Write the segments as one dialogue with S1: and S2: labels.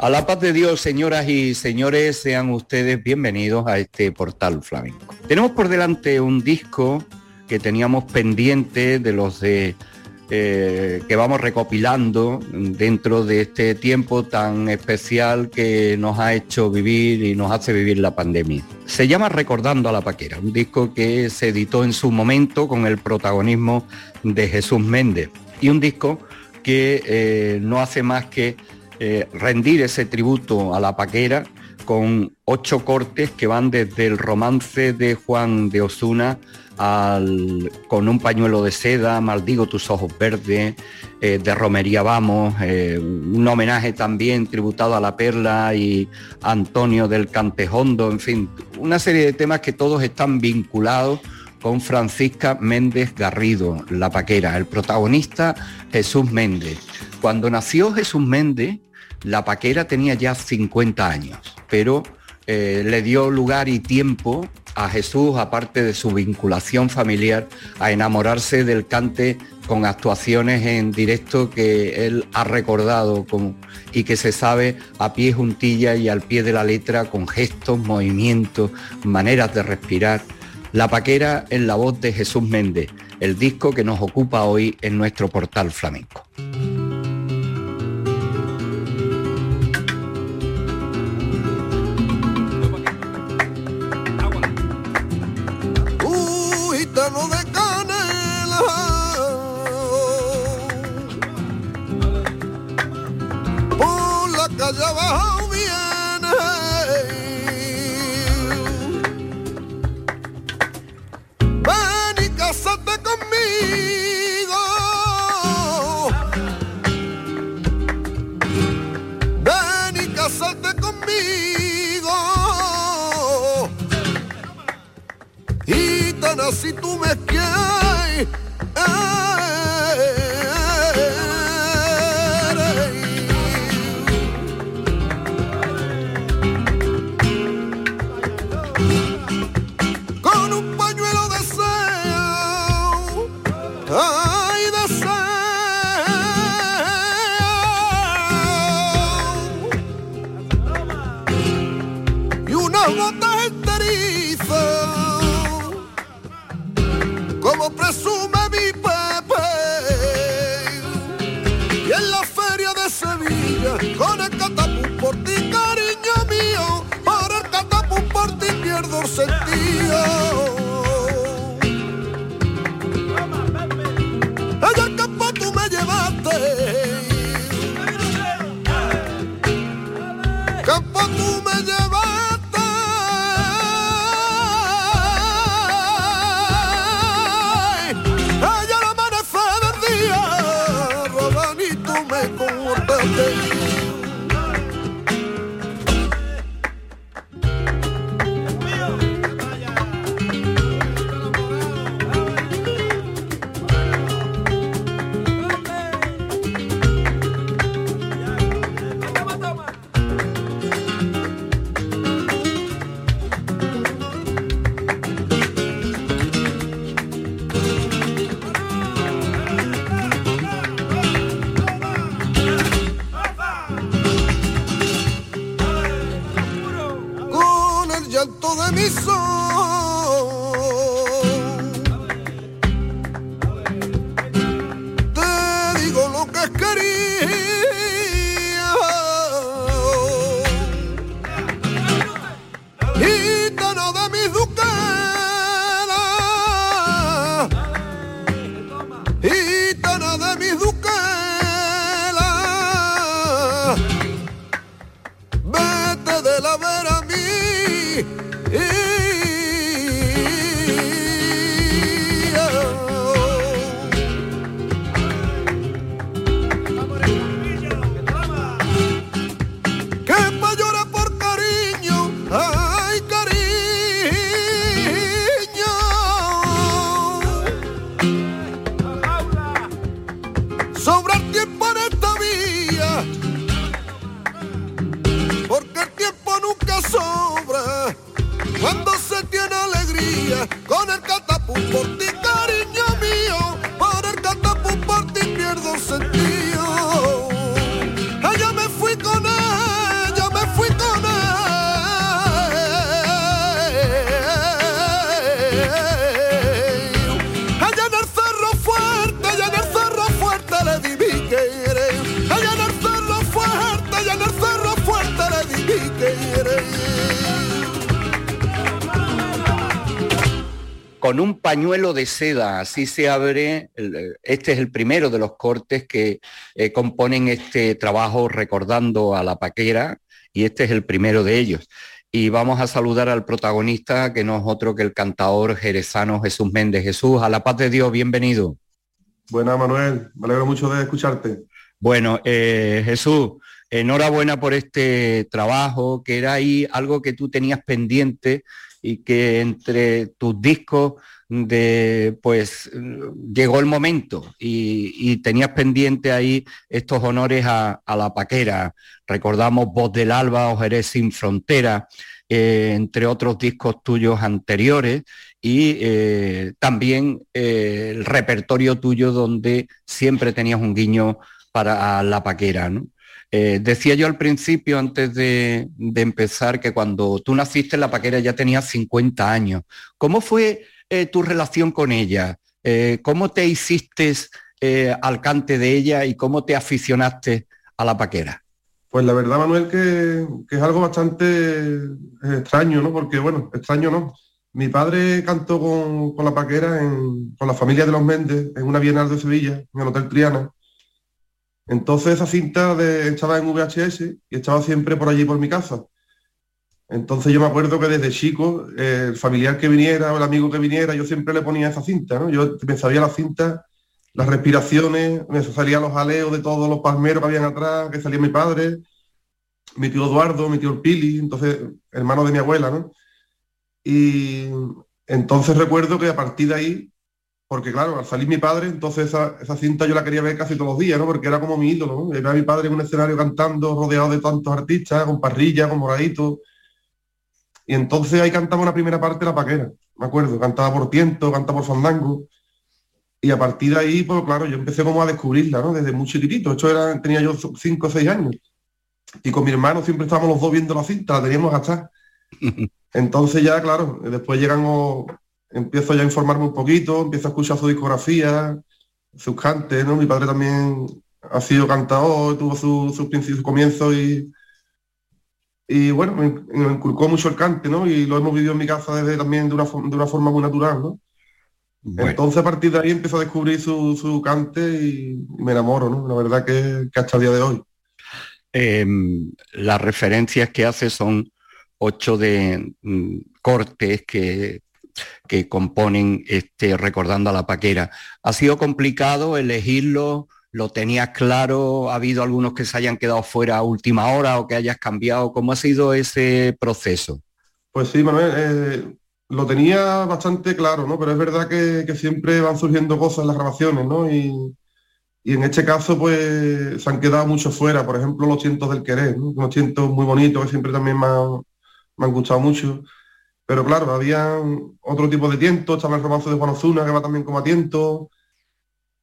S1: A la paz de Dios, señoras y señores, sean ustedes bienvenidos a este portal flamenco. Tenemos por delante un disco que teníamos pendiente de los de eh, que vamos recopilando dentro de este tiempo tan especial que nos ha hecho vivir y nos hace vivir la pandemia. Se llama Recordando a la Paquera, un disco que se editó en su momento con el protagonismo de Jesús Méndez y un disco que eh, no hace más que eh, rendir ese tributo a la paquera con ocho cortes que van desde el romance de Juan de Osuna al, con un pañuelo de seda, Maldigo tus ojos verdes, eh, de Romería Vamos, eh, un homenaje también tributado a la Perla y Antonio del Cantejondo, en fin, una serie de temas que todos están vinculados con Francisca Méndez Garrido, la paquera, el protagonista Jesús Méndez. Cuando nació Jesús Méndez, la paquera tenía ya 50 años, pero eh, le dio lugar y tiempo a Jesús, aparte de su vinculación familiar, a enamorarse del cante con actuaciones en directo que él ha recordado y que se sabe a pie juntilla y al pie de la letra con gestos, movimientos, maneras de respirar. La paquera en la voz de Jesús Méndez, el disco que nos ocupa hoy en nuestro portal flamenco.
S2: Si tú me quieres. Con con
S1: un pañuelo de seda, así se abre, el- este es el primero de los cortes que eh, componen este trabajo recordando a la paquera y este es el primero de ellos. Y vamos a saludar al protagonista, que no es otro que el cantador jerezano Jesús Méndez. Jesús, a la paz de Dios, bienvenido.
S3: Buenas, Manuel. Me alegro mucho de escucharte.
S1: Bueno, eh, Jesús, enhorabuena por este trabajo, que era ahí algo que tú tenías pendiente y que entre tus discos de pues llegó el momento y, tenías pendiente ahí estos honores a, a la paquera. Recordamos Voz del Alba o Jerez sin Frontera, eh, entre otros discos tuyos anteriores y eh, también eh, el repertorio tuyo donde siempre tenías un guiño para la paquera. ¿no? Eh, decía yo al principio, antes de, empezar, que cuando tú naciste en la paquera ya tenías 50 años. ¿Cómo fue eh, tu relación con ella? Eh, ¿Cómo te hiciste al cante de ella y cómo te aficionaste a la paquera?
S3: Pues la verdad, Manuel, que, es algo bastante extraño, ¿no? Porque, bueno, extraño no. Mi padre cantó con, la paquera con la familia de los Méndez en una Bienal de Sevilla, en el Hotel Triana. Entonces esa cinta estaba en VHS y estaba siempre por allí por mi casa. Entonces yo me acuerdo que desde chico, el familiar que viniera o el amigo que viniera, yo siempre le ponía esa cinta, ¿no? Yo me sabía la cinta, las respiraciones, me salían los aleos de todos los palmeros que habían atrás, que salía mi padre, mi tío Eduardo, mi tío Pili, entonces, hermano de mi abuela, ¿no? Y entonces recuerdo que a partir de ahí porque claro, al salir mi padre, entonces esa, esa, cinta yo la quería ver casi todos los días, ¿no? Porque era como mi ídolo, ¿no? Ver a mi padre en un escenario cantando, rodeado de tantos artistas, con parrilla, con moradito. Y entonces ahí cantaba una primera parte la paquera, me acuerdo, cantaba por tiento, cantaba por fandango. Y a partir de ahí, pues claro, yo empecé como a descubrirla, ¿no? Desde muy chiquitito. Esto era, tenía yo cinco o seis años. Y con mi hermano siempre estábamos los dos viendo la cinta, la teníamos hasta. Entonces ya, claro, después llegamos empiezo ya a informarme un poquito, empiezo a escuchar su discografía, sus cantes, ¿no? Mi padre también ha sido cantador, tuvo sus su, su, comienzos y, y bueno, me, me, inculcó mucho el cante, ¿no? Y lo hemos vivido en mi casa desde también de una, de una forma muy natural, ¿no? Bueno. Entonces a partir de ahí empiezo a descubrir su, su cante y me enamoro, ¿no? La verdad que, que hasta el día de hoy.
S1: Eh, las referencias que hace son ocho de mm, cortes que que componen este recordando a la paquera. ¿Ha sido complicado elegirlo? ¿Lo tenías claro? ¿Ha habido algunos que se hayan quedado fuera a última hora o que hayas cambiado? ¿Cómo ha sido ese proceso?
S3: Pues sí, Manuel, eh, lo tenía bastante claro, ¿no? Pero es verdad que, siempre van surgiendo cosas en las grabaciones, ¿no? Y, y, en este caso, pues se han quedado mucho fuera. Por ejemplo, los cientos del querer, ¿no? Unos cientos muy bonitos que siempre también me han, me han gustado mucho. Pero claro, había otro tipo de tiento, estaba el romance de Juan Ozuna, que va también como a tiento.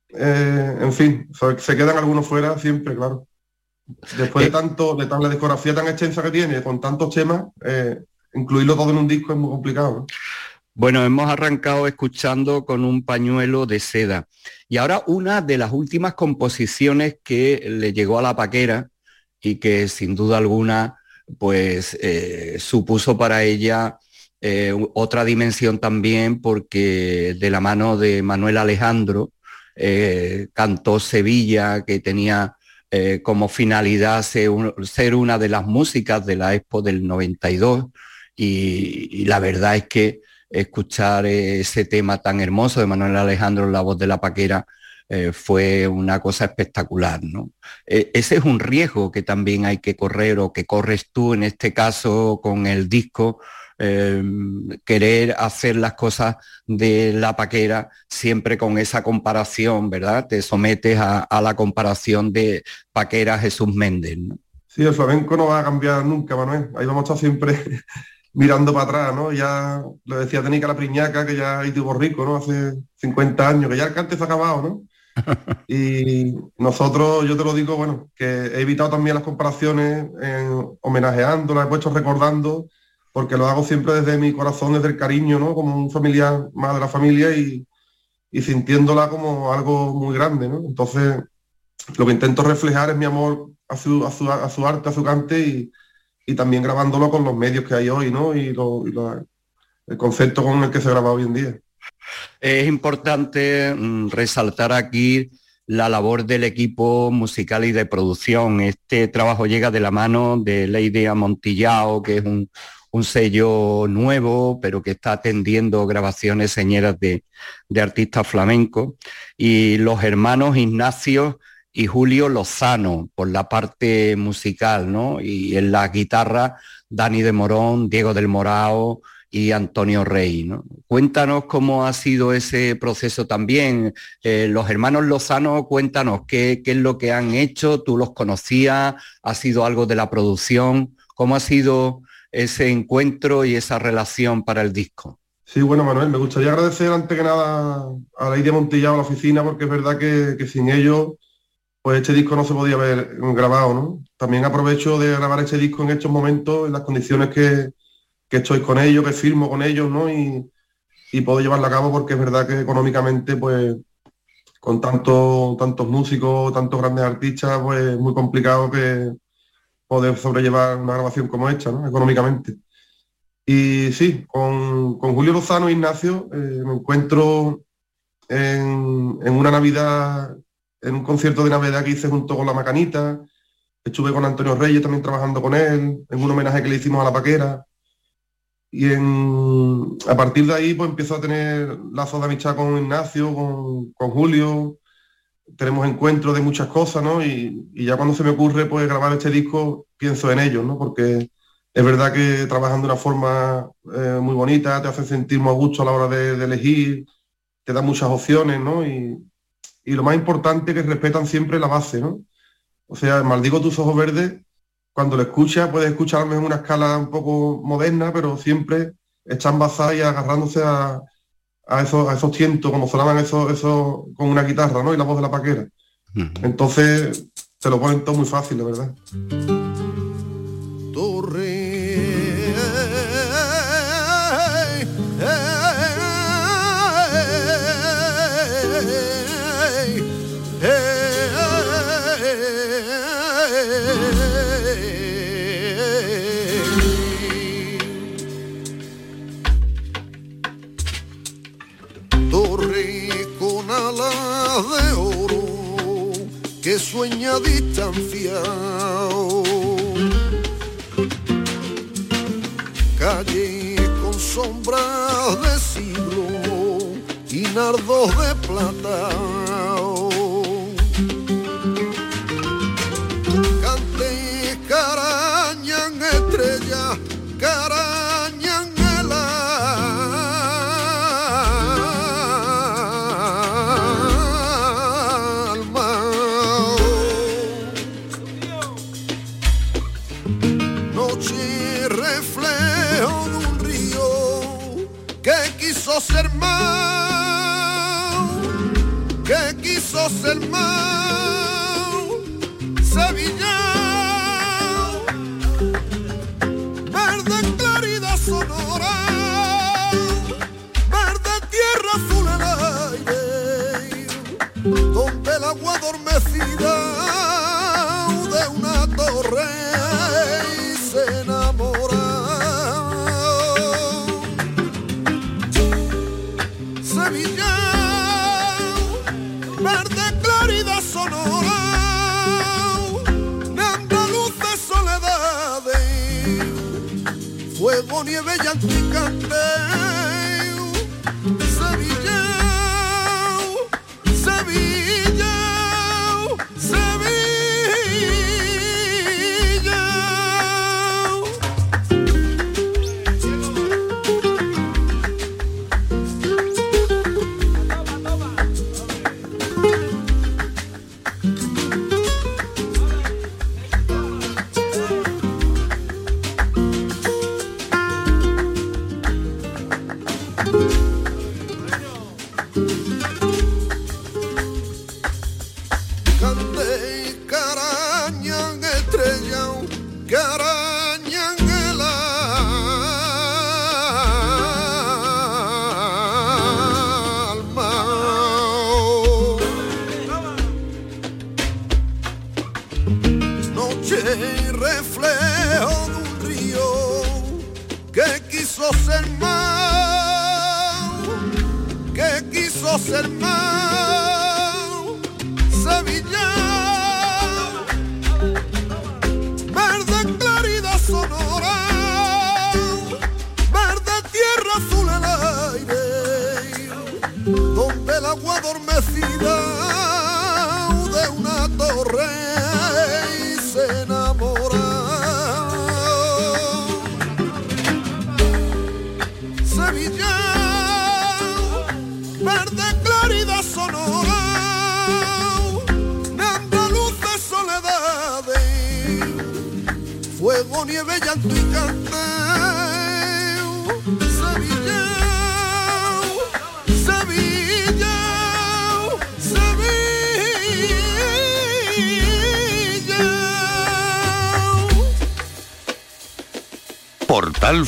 S3: Eh, en fin, se quedan algunos fuera siempre, claro. Después de tanto, de tan, la discografía tan extensa que tiene, con tantos temas, eh, incluirlo todo en un disco es muy complicado. ¿no?
S1: Bueno, hemos arrancado escuchando con un pañuelo de seda. Y ahora una de las últimas composiciones que le llegó a la paquera y que sin duda alguna pues eh, supuso para ella eh, otra dimensión también porque de la mano de Manuel Alejandro eh, cantó Sevilla, que tenía eh, como finalidad ser, un, ser, una de las músicas de la Expo del 92 y, la verdad es que escuchar ese tema tan hermoso de Manuel Alejandro, la voz de la paquera, fue una cosa espectacular. ¿no? Eh, ese es un riesgo que también hay que correr o que corres tú en este caso con el disco em, querer hacer las cosas de la paquera siempre con esa comparación, ¿verdad? Te sometes a, la comparación de paquera Jesús Méndez. ¿no?
S3: Sí, el flamenco no va a cambiar nunca, Manuel. Ahí vamos a estar siempre mirando para atrás, ¿no? Ya lo decía Tenica la Priñaca, que ya hay tuvo rico, ¿no? Hace 50 años, que ya el cante se ha acabado, ¿no? y nosotros, yo te lo digo, bueno, que he evitado también las comparaciones en, homenajeando, las he puesto recordando, porque lo hago siempre desde mi corazón, desde el cariño, ¿no? Como un familiar más de la familia y, sintiéndola como algo muy grande, ¿no? Entonces, lo que intento reflejar es mi amor a su, a su, a su arte, a su cante y, y también grabándolo con los medios que hay hoy, ¿no? Y, el concepto con el que se graba hoy en día.
S1: Es importante mm, resaltar aquí la labor del equipo musical y de producción. Este trabajo llega de la mano de Lady Amontillao, que es un, sello nuevo, pero que está atendiendo grabaciones señeras de, de artistas flamencos. Y los hermanos Ignacio y Julio Lozano por la parte musical, ¿no? Y en la guitarra, Dani de Morón, Diego del Morao y Antonio Rey, ¿no? Cuéntanos cómo ha sido ese proceso también. Eh, los hermanos Lozano, cuéntanos qué, qué es lo que han hecho, tú los conocías, ha sido algo de la producción, cómo ha sido ese encuentro y esa relación para el disco.
S3: Sí, bueno, Manuel, me gustaría agradecer antes que nada a la idea Montillado, a la oficina, porque es verdad que, que sin ellos pues este disco no se podía haber grabado, ¿no? También aprovecho de grabar este disco en estos momentos, en las condiciones que, estoy con ellos, que firmo con ellos, ¿no? Y, puedo llevarlo a cabo porque es verdad que económicamente, pues, con tanto, tantos músicos, tantos grandes artistas, pues es muy complicado que poder sobrellevar una grabación como esta, ¿no? Económicamente. Y sí, con, Julio Lozano e Ignacio eh, me encuentro en, en, una Navidad en un concierto de Navidad que hice junto con La Macanita, estuve con Antonio Reyes también trabajando con él, en un homenaje que le hicimos a La Paquera. Y a partir de ahí pues empiezo a tener lazos de amistad con Ignacio, con, Julio, tenemos encuentros de muchas cosas, ¿no? Y, ya cuando se me ocurre pues grabar este disco, pienso en ellos, ¿no? Porque es verdad que trabajan de una forma eh, muy bonita, te hacen sentir a gusto a la hora de, elegir, te dan muchas opciones, ¿no? Y, y lo más importante que respetan siempre la base, ¿no? O sea, maldigo tus ojos verdes, cuando lo escuchas puedes escucharme en una escala un poco moderna, pero siempre están basadas y agarrándose a, esos, a esos tientos, como sonaban esos, eso con una guitarra, ¿no? Y la voz de la paquera. Entonces, te lo ponen todo muy fácil, la verdad.
S2: Sueña distanciado. Calle con sombras de siglo y nardos de plata.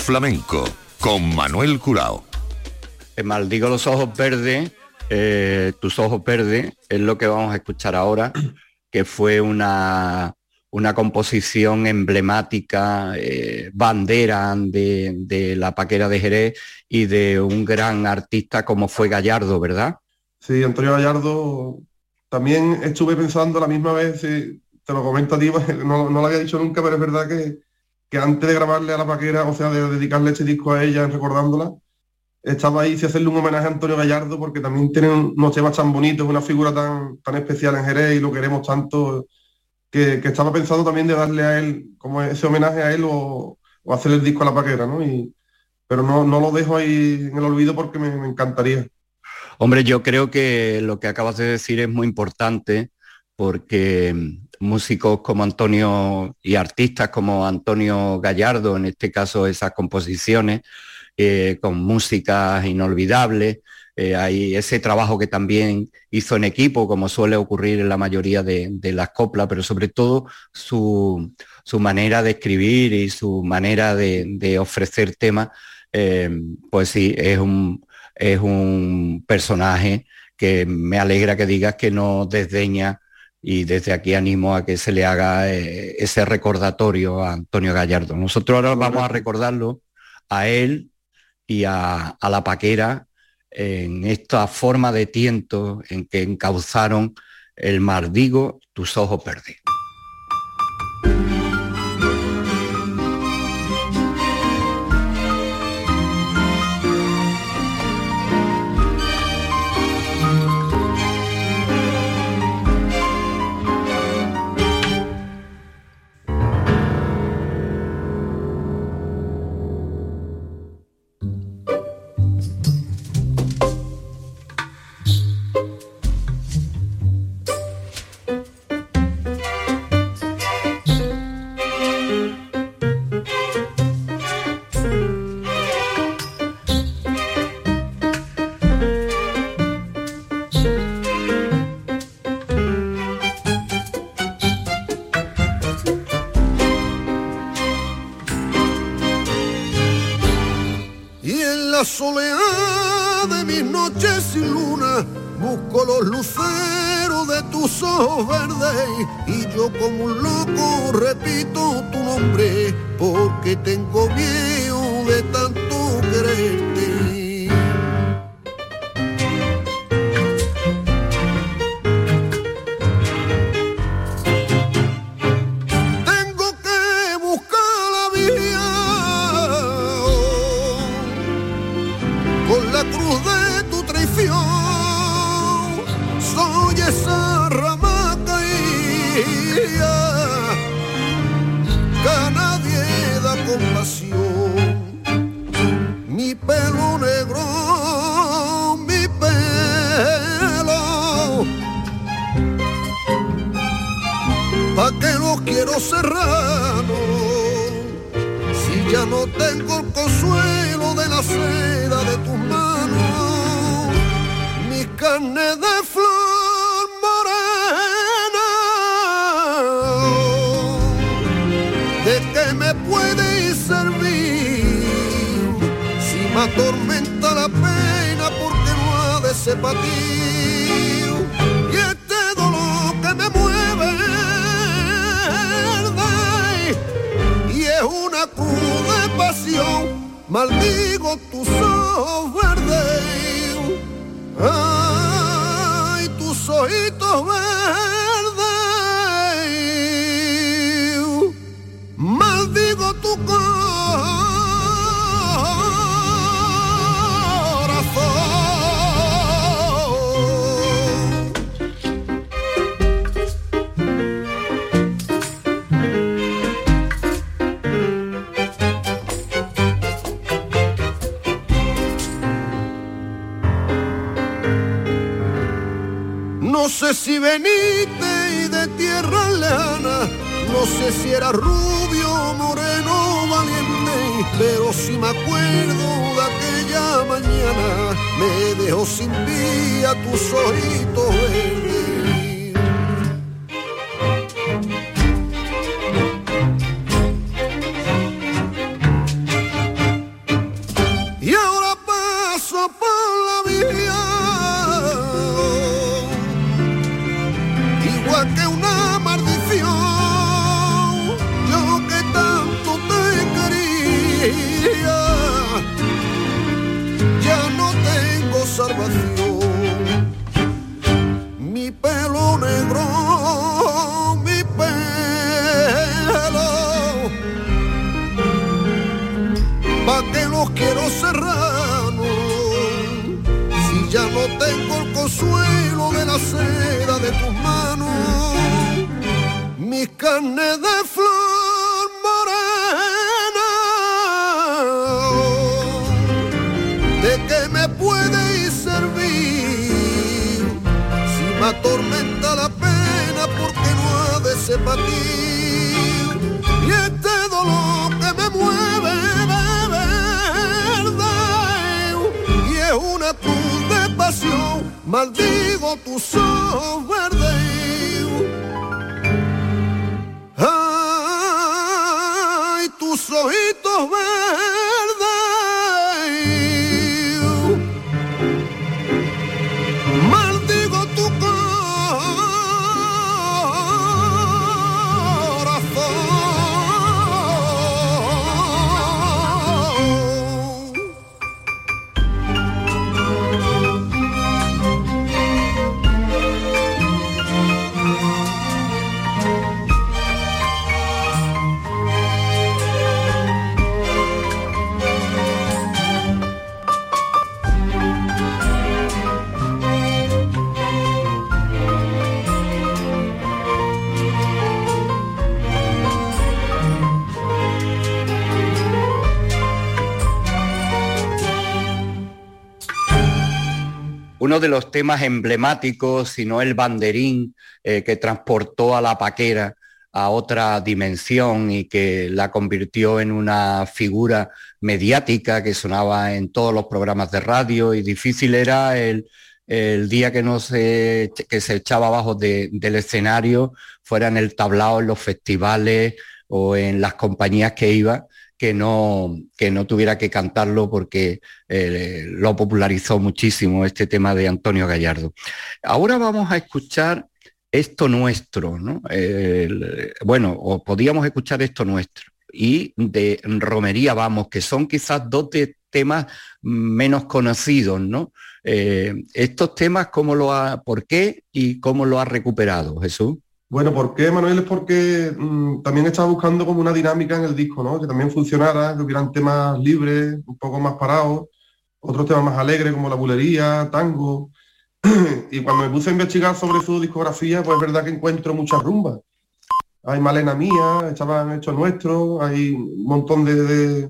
S4: Flamenco con Manuel Curao.
S1: Te maldigo los ojos verdes, eh, tus ojos verdes, es lo que vamos a escuchar ahora, que fue una, una composición emblemática, eh, bandera de, de la paquera de Jerez y de un gran artista como fue Gallardo, ¿verdad?
S3: Sí, Antonio Gallardo, también estuve pensando la misma vez, eh, te lo comento a ti, no, no lo había dicho nunca, pero es verdad que, que antes de grabarle a la paquera, o sea, de dedicarle este disco a ella, recordándola, estaba ahí si hacerle un homenaje a Antonio Gallardo, porque también tiene unos temas tan bonitos, una figura tan, tan especial en Jerez y lo queremos tanto, que, estaba pensando también de darle a él, como ese homenaje a él o, o hacer el disco a la paquera, ¿no? Y, pero no, no lo dejo ahí en el olvido porque me, encantaría.
S1: Hombre, yo creo que lo que acabas de decir es muy importante porque músicos como Antonio y artistas como Antonio Gallardo, en este caso esas composiciones, eh, con músicas inolvidables, eh, hay ese trabajo que también hizo en equipo, como suele ocurrir en la mayoría de, las coplas, pero sobre todo su, su, manera de escribir y su manera de, de ofrecer temas, eh, pues sí, es un, es un personaje que me alegra que digas que no desdeña y desde aquí animo a que se le haga eh, ese recordatorio a Antonio Gallardo. Nosotros ahora vamos a recordarlo a él y a, a la paquera en esta forma de tiento en que encauzaron el mardigo tus ojos verdes.
S2: Y yo como un atormenta la pena porque no ha de ser para ti. Y este dolor que me mueve y es una cruda pasión, maldigo tus ojos verdes. Ay, tus ojitos verdes, maldigo tu corazón. Sé si veniste y de tierra lejana, no sé si era rubio, moreno, valiente, pero si me acuerdo de aquella mañana, me dejó sin día tus ojitos los serranos si ya no tengo el consuelo de la seda de tus manos, mis carnes de flor morena, ¿de qué me puede servir si me atormenta la pena porque no ha de ser para ti? Maldigo ojos verdes. Ay, tus ojitos verdes.
S1: Uno de los temas emblemáticos, si no el banderín eh, que transportó a la paquera a otra dimensión y que la convirtió en una figura mediática que sonaba en todos los programas de radio y difícil era el, el día que no se, que se echaba abajo de- del escenario, fuera en el tablao, en los festivales o en las compañías que iba, que no, que no tuviera que cantarlo porque eh, lo popularizó muchísimo este tema de Antonio Gallardo. Ahora vamos a escuchar esto nuestro, ¿no? Bueno, o podíamos escuchar esto nuestro y de Romería Vamos, que son quizás dos temas menos conocidos, ¿no? Eh, estos temas, ¿cómo lo ha, por qué y cómo lo ha recuperado, Jesús?
S3: Bueno, ¿por qué, Manuel? Es porque mm, también estaba buscando como una dinámica en el disco, ¿no? Que también funcionara, que hubieran temas libres, un poco más parados, otros temas más alegres como la bulería, tango. y cuando me puse a investigar sobre su discografía, pues es verdad que encuentro muchas rumbas. Hay Malena Mía, estaban hechos nuestros, hay un montón de,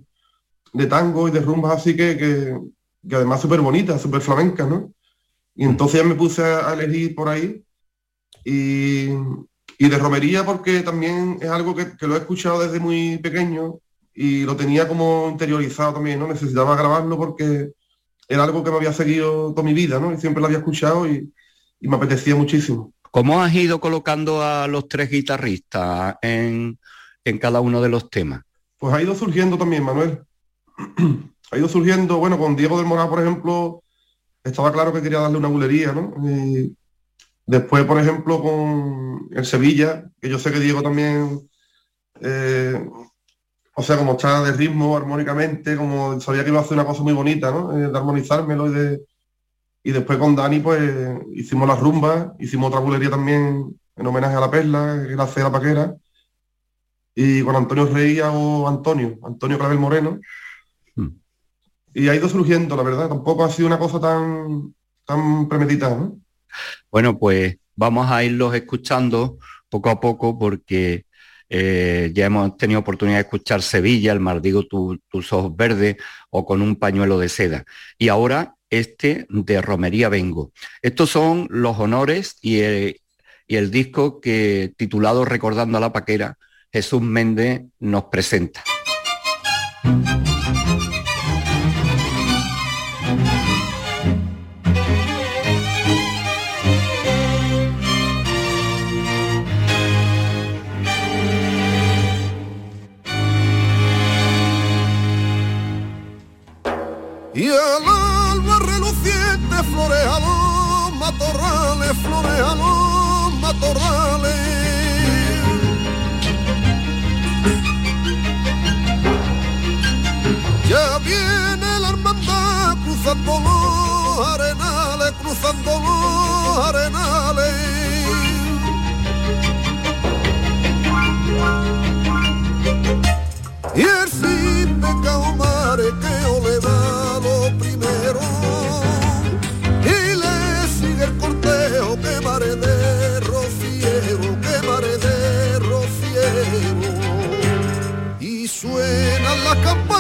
S3: de, tango y de rumbas así que, que, que además súper bonitas, súper flamencas, ¿no? Y entonces ya me puse a elegir por ahí y, y de romería porque también es algo que, que lo he escuchado desde muy pequeño y lo tenía como interiorizado también, ¿no? Necesitaba grabarlo porque era algo que me había seguido toda mi vida, ¿no? Y siempre lo había escuchado y, y me apetecía muchísimo.
S1: ¿Cómo has ido colocando a los tres guitarristas en, en cada uno de los temas?
S3: Pues ha ido surgiendo también, Manuel. ha ido surgiendo, bueno, con Diego del Moral, por ejemplo, estaba claro que quería darle una bulería, ¿no? Y después, por ejemplo, con el Sevilla, que yo sé que Diego también eh, o sea, como está de ritmo armónicamente, como sabía que iba a hacer una cosa muy bonita, ¿no? Eh, de armonizármelo y de... Y después con Dani, pues hicimos las rumbas, hicimos otra bulería también en homenaje a la perla, que la hace la paquera. Y con Antonio Rey o Antonio, Antonio Clavel Moreno. Hmm. Y ha ido surgiendo, la verdad. Tampoco ha sido una cosa tan, tan premeditada, ¿no?
S1: Bueno, pues vamos a irlos escuchando poco a poco porque eh, ya hemos tenido oportunidad de escuchar Sevilla, el Mardigo tus ojos verdes o con un pañuelo de seda. Y ahora este de Romería Vengo. Estos son los honores y el, y el disco que titulado Recordando a la Paquera, Jesús Méndez nos presenta.
S2: Y al alba reluciente florea los matorrales, florea los matorrales. Ya viene la hermandad cruzando los arenales, cruzando los arenales. Y el de Caumare que ole da lo primero. Y le sigue el cortejo que mare de rociero, que mare de rociero y suenan las campanas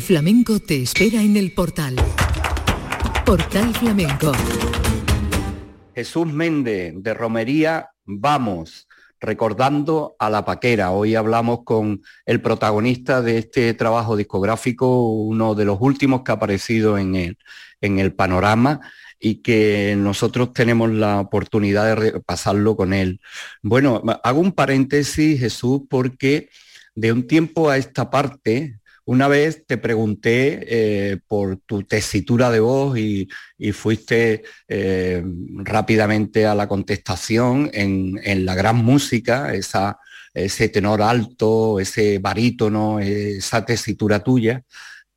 S5: Flamenco te espera en el portal. Portal Flamenco.
S1: Jesús Méndez de Romería, vamos, recordando a la paquera. Hoy hablamos con el protagonista de este trabajo discográfico, uno de los últimos que ha aparecido en el, en el panorama y que nosotros tenemos la oportunidad de repasarlo con él. Bueno, hago un paréntesis, Jesús, porque de un tiempo a esta parte, una vez te pregunté eh, por tu tesitura de voz y, fuiste eh, rápidamente a la contestación en, la gran música, ese tenor alto, ese barítono, esa tesitura tuya.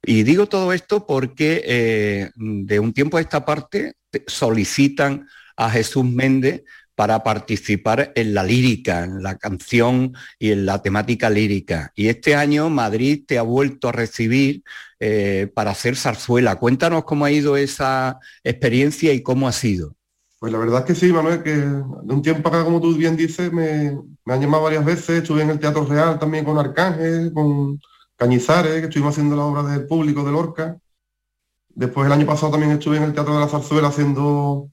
S1: Y digo todo esto porque eh, de un tiempo a esta parte solicitan a Jesús Méndez para participar en la lírica, en la canción y en la temática lírica. Y este año Madrid te ha vuelto a recibir eh, para hacer zarzuela. Cuéntanos cómo ha ido esa experiencia y cómo ha sido.
S3: Pues la verdad es que sí, Manuel, que de un tiempo acá, como tú bien dices, me, han llamado varias veces, estuve en el Teatro Real también con Arcángel, con Cañizares, que estuvimos haciendo la obra del público de Lorca. Después el año pasado también estuve en el Teatro de la Zarzuela haciendo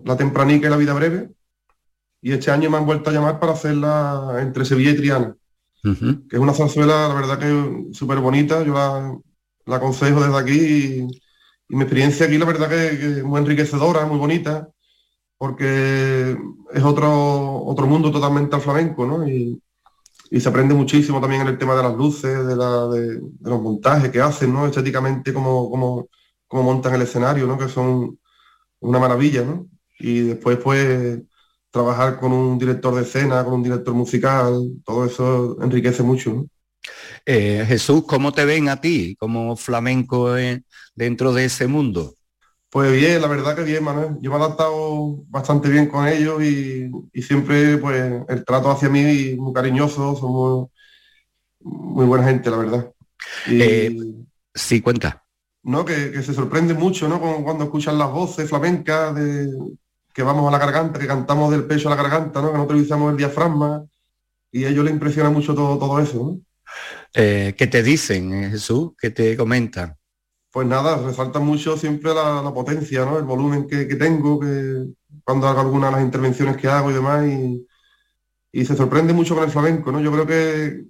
S3: La Tempranica y La Vida Breve, y este año me han vuelto a llamar para hacerla entre Sevilla y Triana, que es una zarzuela, la verdad que súper bonita, yo la, aconsejo desde aquí y, mi experiencia aquí la verdad que, es muy enriquecedora, muy bonita, porque es otro, otro mundo totalmente al flamenco, ¿no? Y, se aprende muchísimo también en el tema de las luces, de, los montajes que hacen, ¿no? Estéticamente, como, como, como montan el escenario, ¿no? Que son una maravilla, ¿no? Y después, pues, trabajar con un director de escena, con un director musical, todo eso enriquece mucho.
S1: Eh, Jesús, ¿cómo te ven a ti como flamenco dentro de ese mundo?
S3: Pues bien, la verdad que bien, Manuel. Yo me he adaptado bastante bien con ellos y, siempre pues el trato hacia mí muy cariñoso, somos muy buena gente, la verdad.
S1: Y, eh, sí, cuenta.
S3: ¿no? Que, se sorprende mucho ¿no? cuando escuchan las voces flamencas de, que vamos a la garganta, que cantamos del pecho a la garganta, ¿no? que no utilizamos el diafragma, y a ellos les impresiona mucho todo, todo eso.
S1: Eh, ¿Qué te dicen, eh, Jesús? ¿Qué te comentan?
S3: Pues nada, resalta mucho siempre la, potencia, ¿no? el volumen que, tengo, que cuando hago algunas de las intervenciones que hago y demás, y, se sorprende mucho con el flamenco. ¿no? Yo creo que,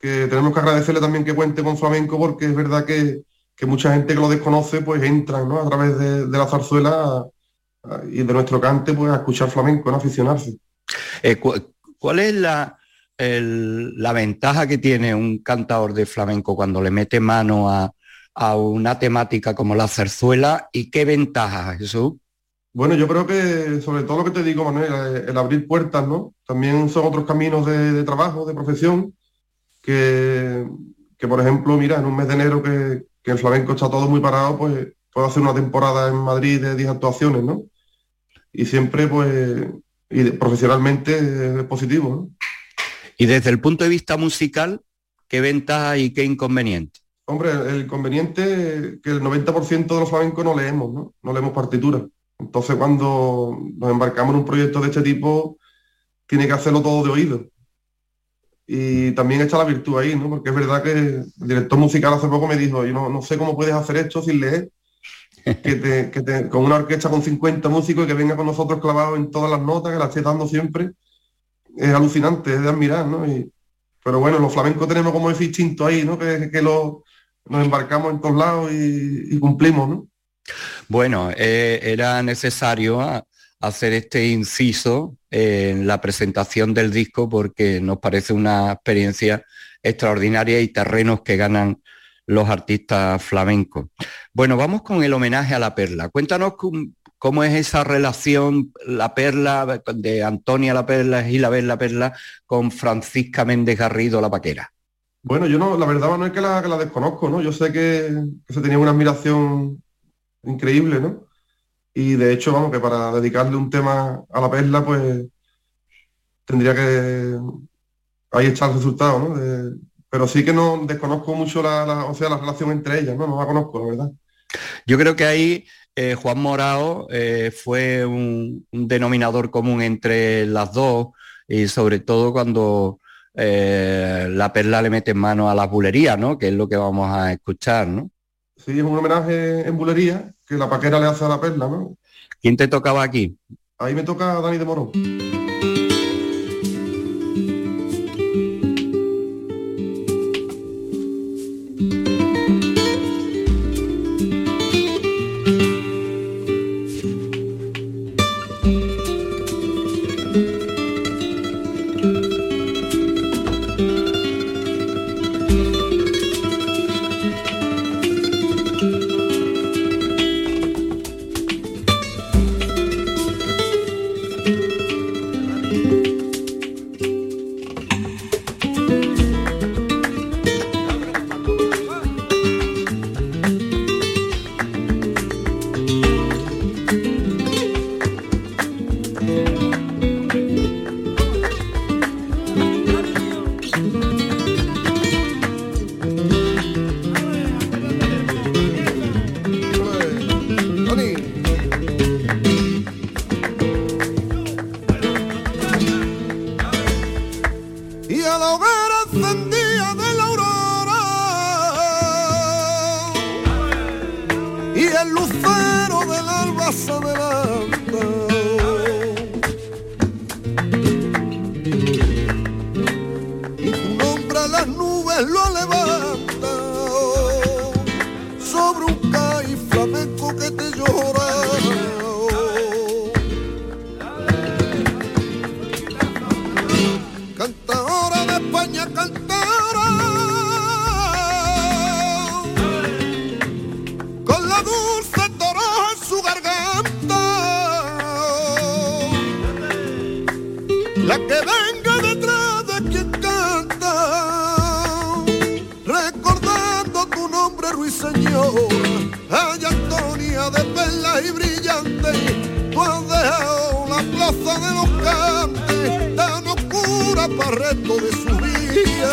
S3: tenemos que agradecerle también que cuente con flamenco, porque es verdad que, mucha gente que lo desconoce, pues entran ¿no? a través de, de la zarzuela y de nuestro cante pues a escuchar flamenco, no aficionarse.
S1: Eh, ¿Cuál es la, la ventaja que tiene un cantador de flamenco cuando le mete mano a, una temática como la zarzuela y qué ventaja, Jesús?
S3: Bueno, yo creo que sobre todo lo que te digo, Manuel, el, abrir puertas, ¿no? También son otros caminos de, trabajo, de profesión, que, que, por ejemplo, mira, en un mes de enero que, que el flamenco está todo muy parado, pues puedo hacer una temporada en Madrid de 10 actuaciones, ¿no? Y siempre pues y profesionalmente es positivo.
S1: Y desde el punto de vista musical, ¿qué ventaja y qué inconveniente?
S3: Hombre, el inconveniente que el 90% de los flamencos no leemos, ¿no? No leemos partituras. Entonces cuando nos embarcamos en un proyecto de este tipo, tiene que hacerlo todo de oído. Y también está la virtud ahí, ¿no? Porque es verdad que el director musical hace poco me dijo, yo no, no sé cómo puedes hacer esto sin leer, que, con una orquesta con 50 músicos y que venga con nosotros clavado en todas las notas, que la esté dando siempre, es alucinante, es de admirar, ¿no? pero bueno, los flamencos tenemos como ese instinto ahí, ¿no? Que, que lo, nos embarcamos en todos lados y, cumplimos, ¿no?
S1: Bueno, eh, era necesario hacer este inciso en la presentación del disco porque nos parece una experiencia extraordinaria y terrenos que ganan los artistas flamencos. Bueno, vamos con el homenaje a la perla. Cuéntanos cómo, es esa relación, la perla de Antonia la perla, y la perla, con Francisca Méndez Garrido la paquera.
S3: Bueno, yo no, la verdad no es que la, que la desconozco, ¿no? Yo sé que, se tenía una admiración increíble, ¿no? Y de hecho, vamos, que para dedicarle un tema a la perla, pues tendría que ahí está el resultado, ¿no? Pero sí que no desconozco mucho la, o sea, la relación entre ellas, ¿no? No la conozco, la verdad.
S1: Yo creo que ahí eh, Juan Morao eh, fue un, denominador común entre las dos y sobre todo cuando eh, la perla le mete en mano a las bulerías, ¿no? Que es lo que vamos a escuchar, ¿no?
S3: Sí, es un homenaje en bulería que la paquera le hace a la perla, ¿no?
S1: ¿Quién te tocaba aquí?
S3: Ahí me toca Dani de Morón.
S2: y a la hoguera encendida de la aurora y el lucero del alba se adelanta. Y tu nombre a las nubes lo plaza de los cantes tan oscura para el resto de su vida.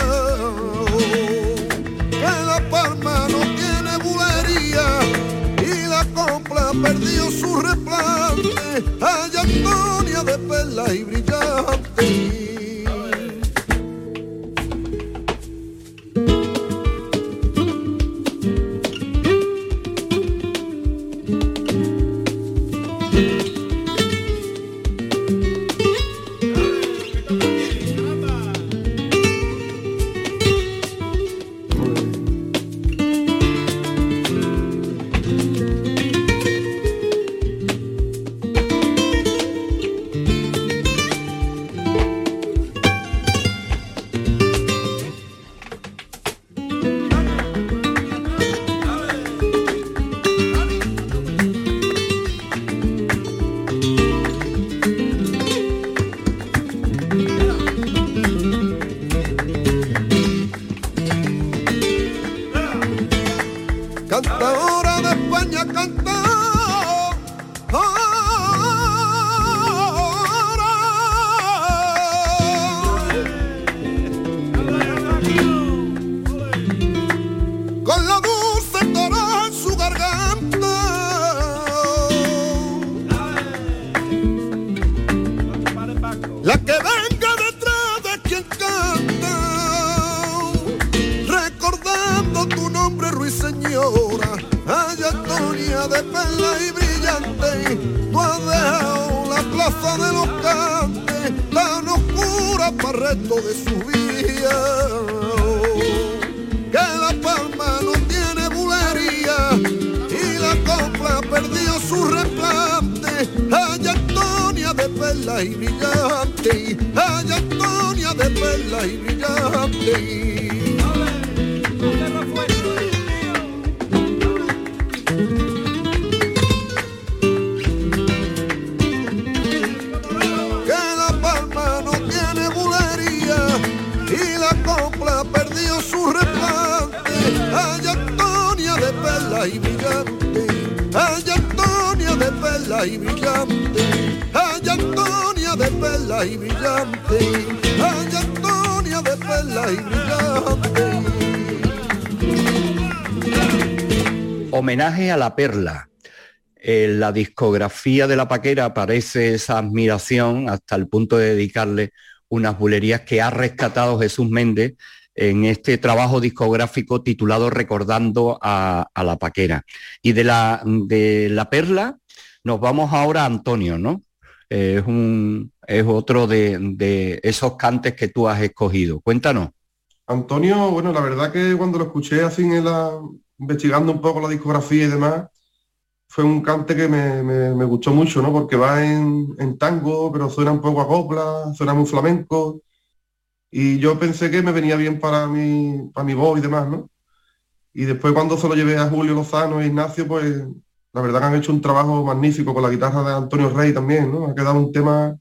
S2: Que la palma no tiene bulería y la compra perdió su replante. Ay, Antonia de perlas y brillante. De y brillante. Ay, Antonia de y brillante.
S1: Homenaje a la perla. En la discografía de la paquera aparece esa admiración hasta el punto de dedicarle unas bulerías que ha rescatado Jesús Méndez en este trabajo discográfico titulado Recordando a, a la paquera. Y de la, de la perla nos vamos ahora a Antonio, ¿no? Es, un, es otro de, de esos cantes que tú has escogido. Cuéntanos.
S3: Antonio, bueno, la verdad que cuando lo escuché así en la, investigando un poco la discografía y demás, fue un cante que me, me- me gustó mucho, ¿no? Porque va en, en tango, pero suena un poco a copla, suena muy flamenco. Y yo pensé que me venía bien para mi, para mi voz y demás, ¿no? Y después cuando se lo llevé a Julio Lozano e Ignacio, pues la verdad que han hecho un trabajo magnífico con la guitarra de Antonio Rey también, ¿no? Ha quedado un tema,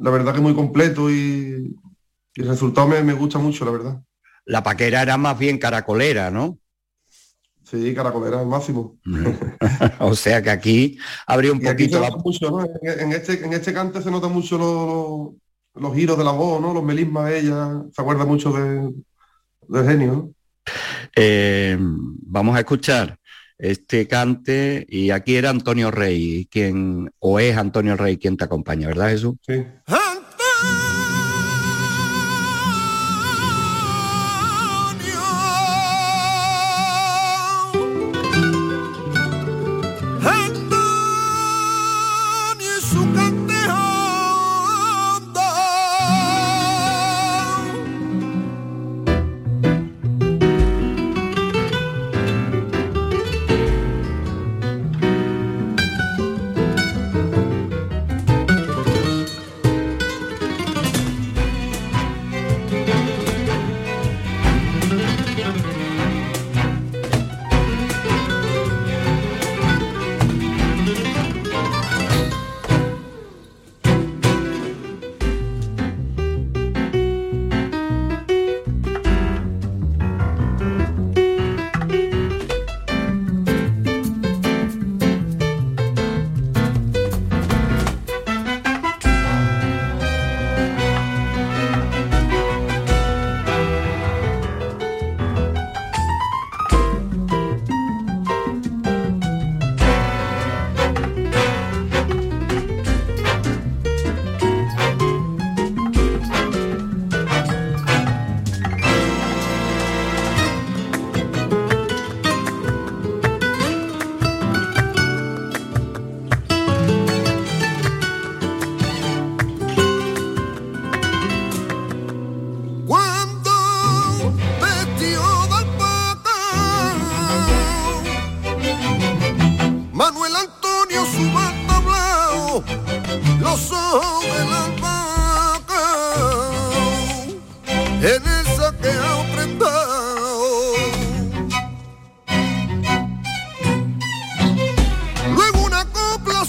S3: la verdad que muy completo y, y el resultado me, me gusta mucho, la verdad.
S1: La paquera era más bien caracolera, ¿no?
S3: Sí, caracolera al máximo.
S1: o sea que aquí habría un
S3: Y aquí se
S1: poquito la...
S3: nota mucho, ¿no? En, en este, en este cante se nota mucho lo- lo- los giros de la voz, ¿no? Los melismas de ella, se acuerda mucho de, del genio, ¿no?
S1: Eh, vamos a escuchar este cante y aquí era Antonio Rey quien o es Antonio Rey quien te acompaña, ¿verdad Jesús?
S3: Sí.
S2: Antonio, Antonio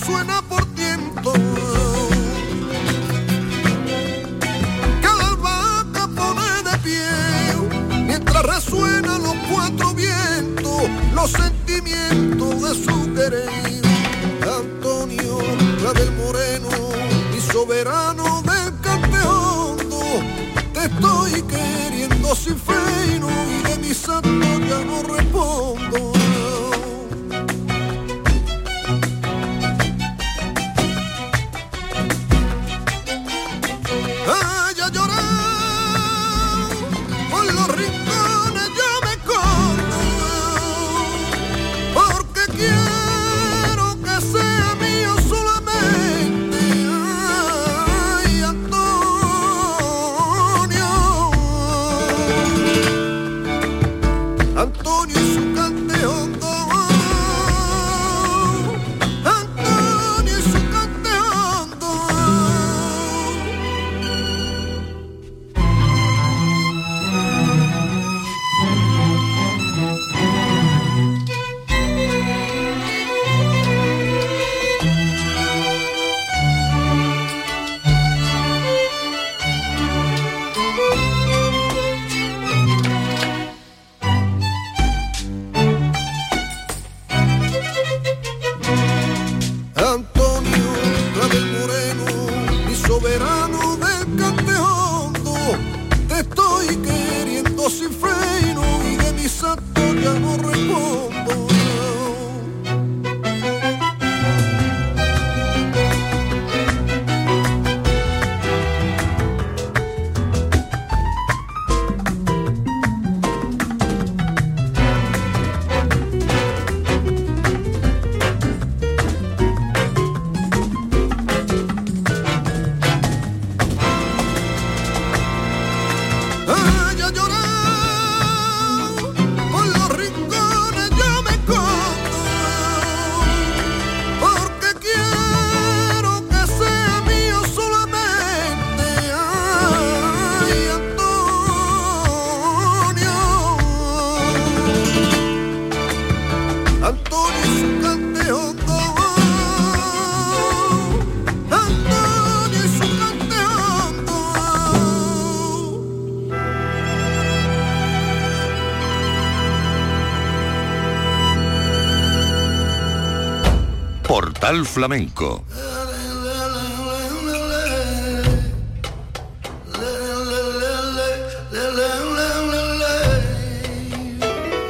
S2: suena por tiempo. La albahaca pone de pie, mientras resuenan los cuatro vientos, los sentimientos de su querer. Antonio Clavel Moreno, mi soberano del canteondo, te estoy queriendo sin freno y de mis actos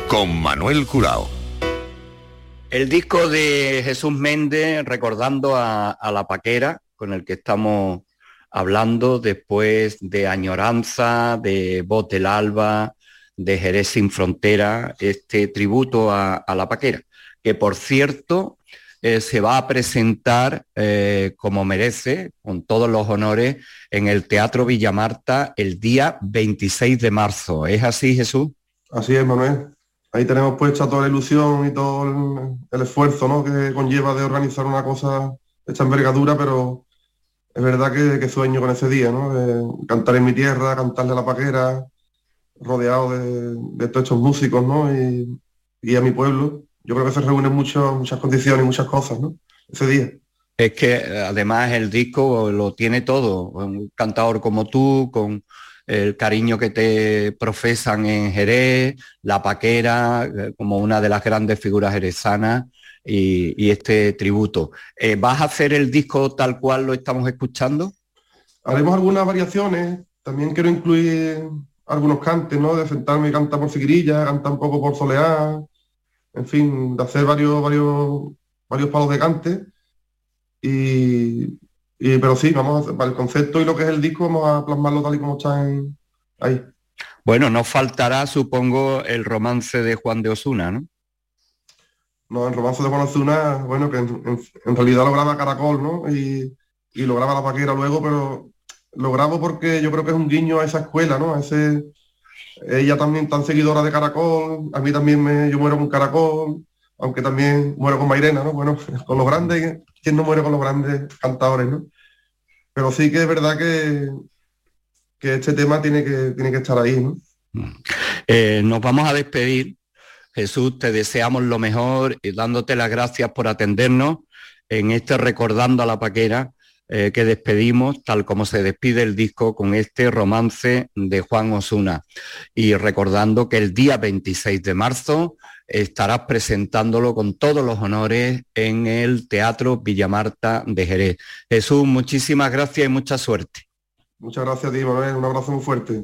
S4: Con Manuel Curao.
S1: El disco de Jesús Méndez recordando a, la paquera con el que estamos hablando después de Añoranza, de del Alba, de Jerez sin Frontera, este tributo a la paquera, que por cierto eh, se va a presentar eh, como merece, con todos los honores, en el Teatro Villamarta el día 26 de marzo. ¿Es así, Jesús?
S3: Así es, Manuel. Ahí tenemos puesta toda la ilusión y todo el, esfuerzo ¿no? que conlleva de organizar una cosa esta envergadura, pero es verdad que, que sueño con ese día, ¿no? De cantar en mi tierra, cantarle a la paquera, rodeado de, de todos estos músicos, ¿no? Y, y a mi pueblo. Yo creo que se reúnen mucho, muchas condiciones muchas cosas, ¿no? Ese día.
S1: Es que además el disco lo tiene todo, un cantador como tú, con el cariño que te profesan en Jerez, la paquera, eh, como una de las grandes figuras jerezanas, y, y este tributo. Eh, ¿Vas a hacer el disco tal cual lo estamos escuchando?
S3: Haremos algunas variaciones. También quiero incluir algunos cantes, ¿no? De sentarme y cantar por Figuirilla, cantar un poco por Soleá, en fin, de hacer varios, varios, varios palos de cante. Y, y- pero sí, vamos a hacer, para el concepto y lo que es el disco, vamos a plasmarlo tal y como está en, ahí.
S1: Bueno, no faltará, supongo, el romance de Juan de Osuna, ¿no?
S3: No, en Romance de Juan Ozuna, bueno, que en, en- en realidad lo graba Caracol, ¿no? Y, y lo graba La Paquera luego, pero lo grabo porque yo creo que es un guiño a esa escuela, ¿no? A ese, ella también tan seguidora de Caracol, a mí también me, yo muero con Caracol,
S2: aunque también muero con Mairena, ¿no? Bueno, con los grandes, ¿quién no muere con los grandes cantadores, ¿no? Pero sí que es verdad que, que este tema tiene que, tiene que estar ahí, ¿no?
S1: Eh, nos vamos a despedir. Jesús, te deseamos lo mejor y dándote las gracias por atendernos en este Recordando a la Paquera eh, que despedimos, tal como se despide el disco con este romance de Juan Osuna. Y recordando que el día 26 de marzo estarás presentándolo con todos los honores en el Teatro Villamarta de Jerez. Jesús, muchísimas gracias y mucha suerte.
S2: Muchas gracias a. Un abrazo muy fuerte.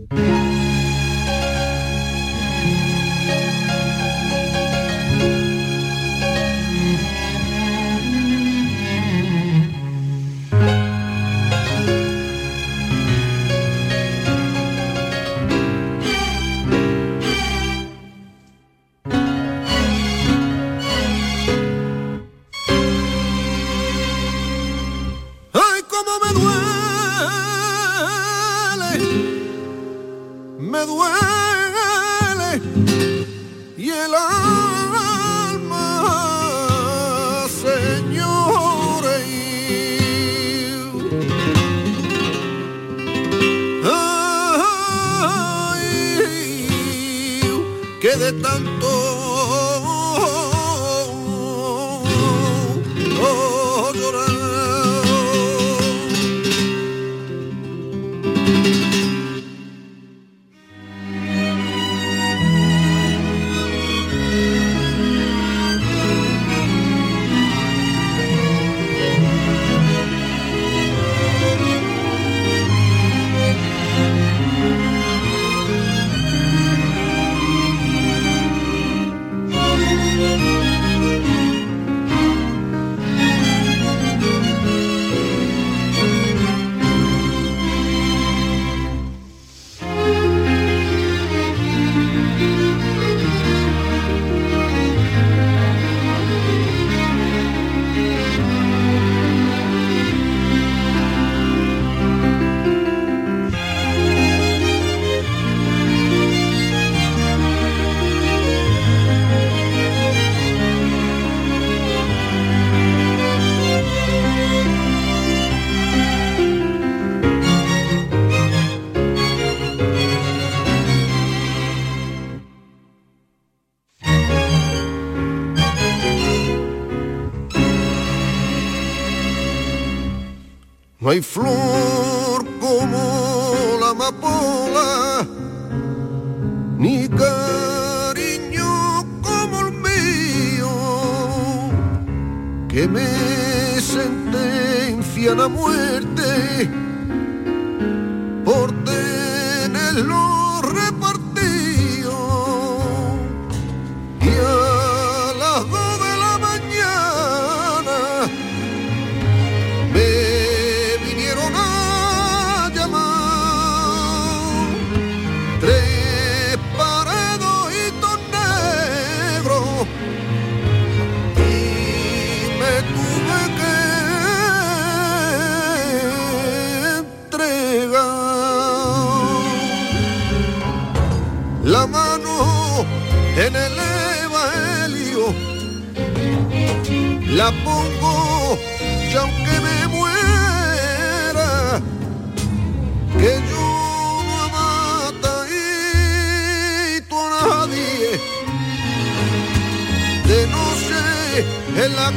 S6: En la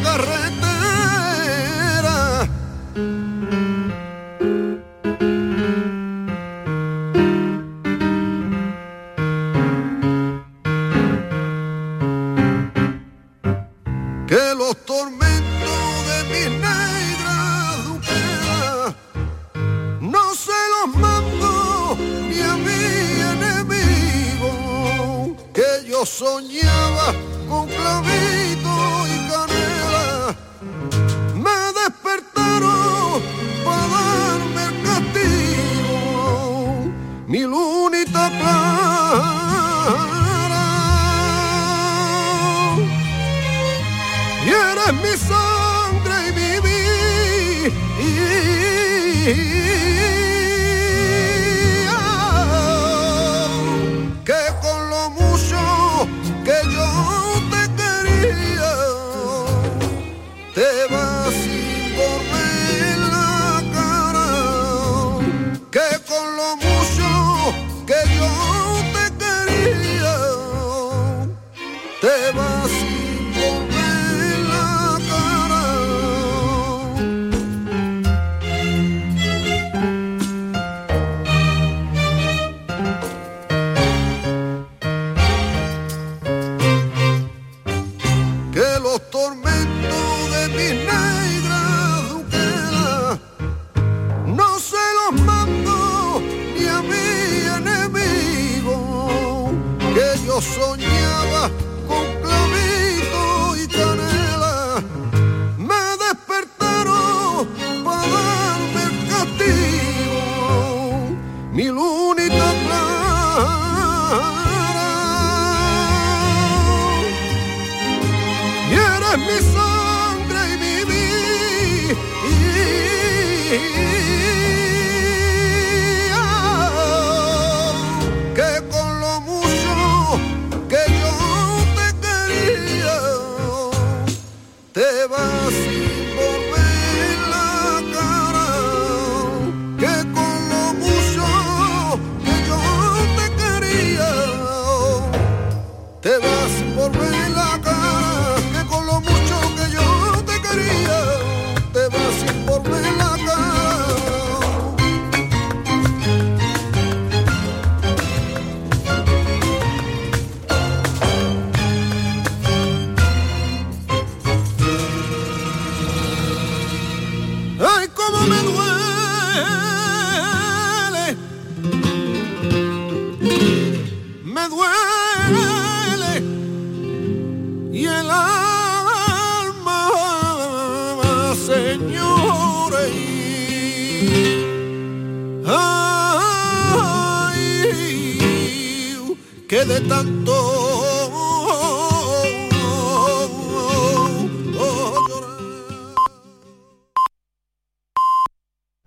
S2: tanto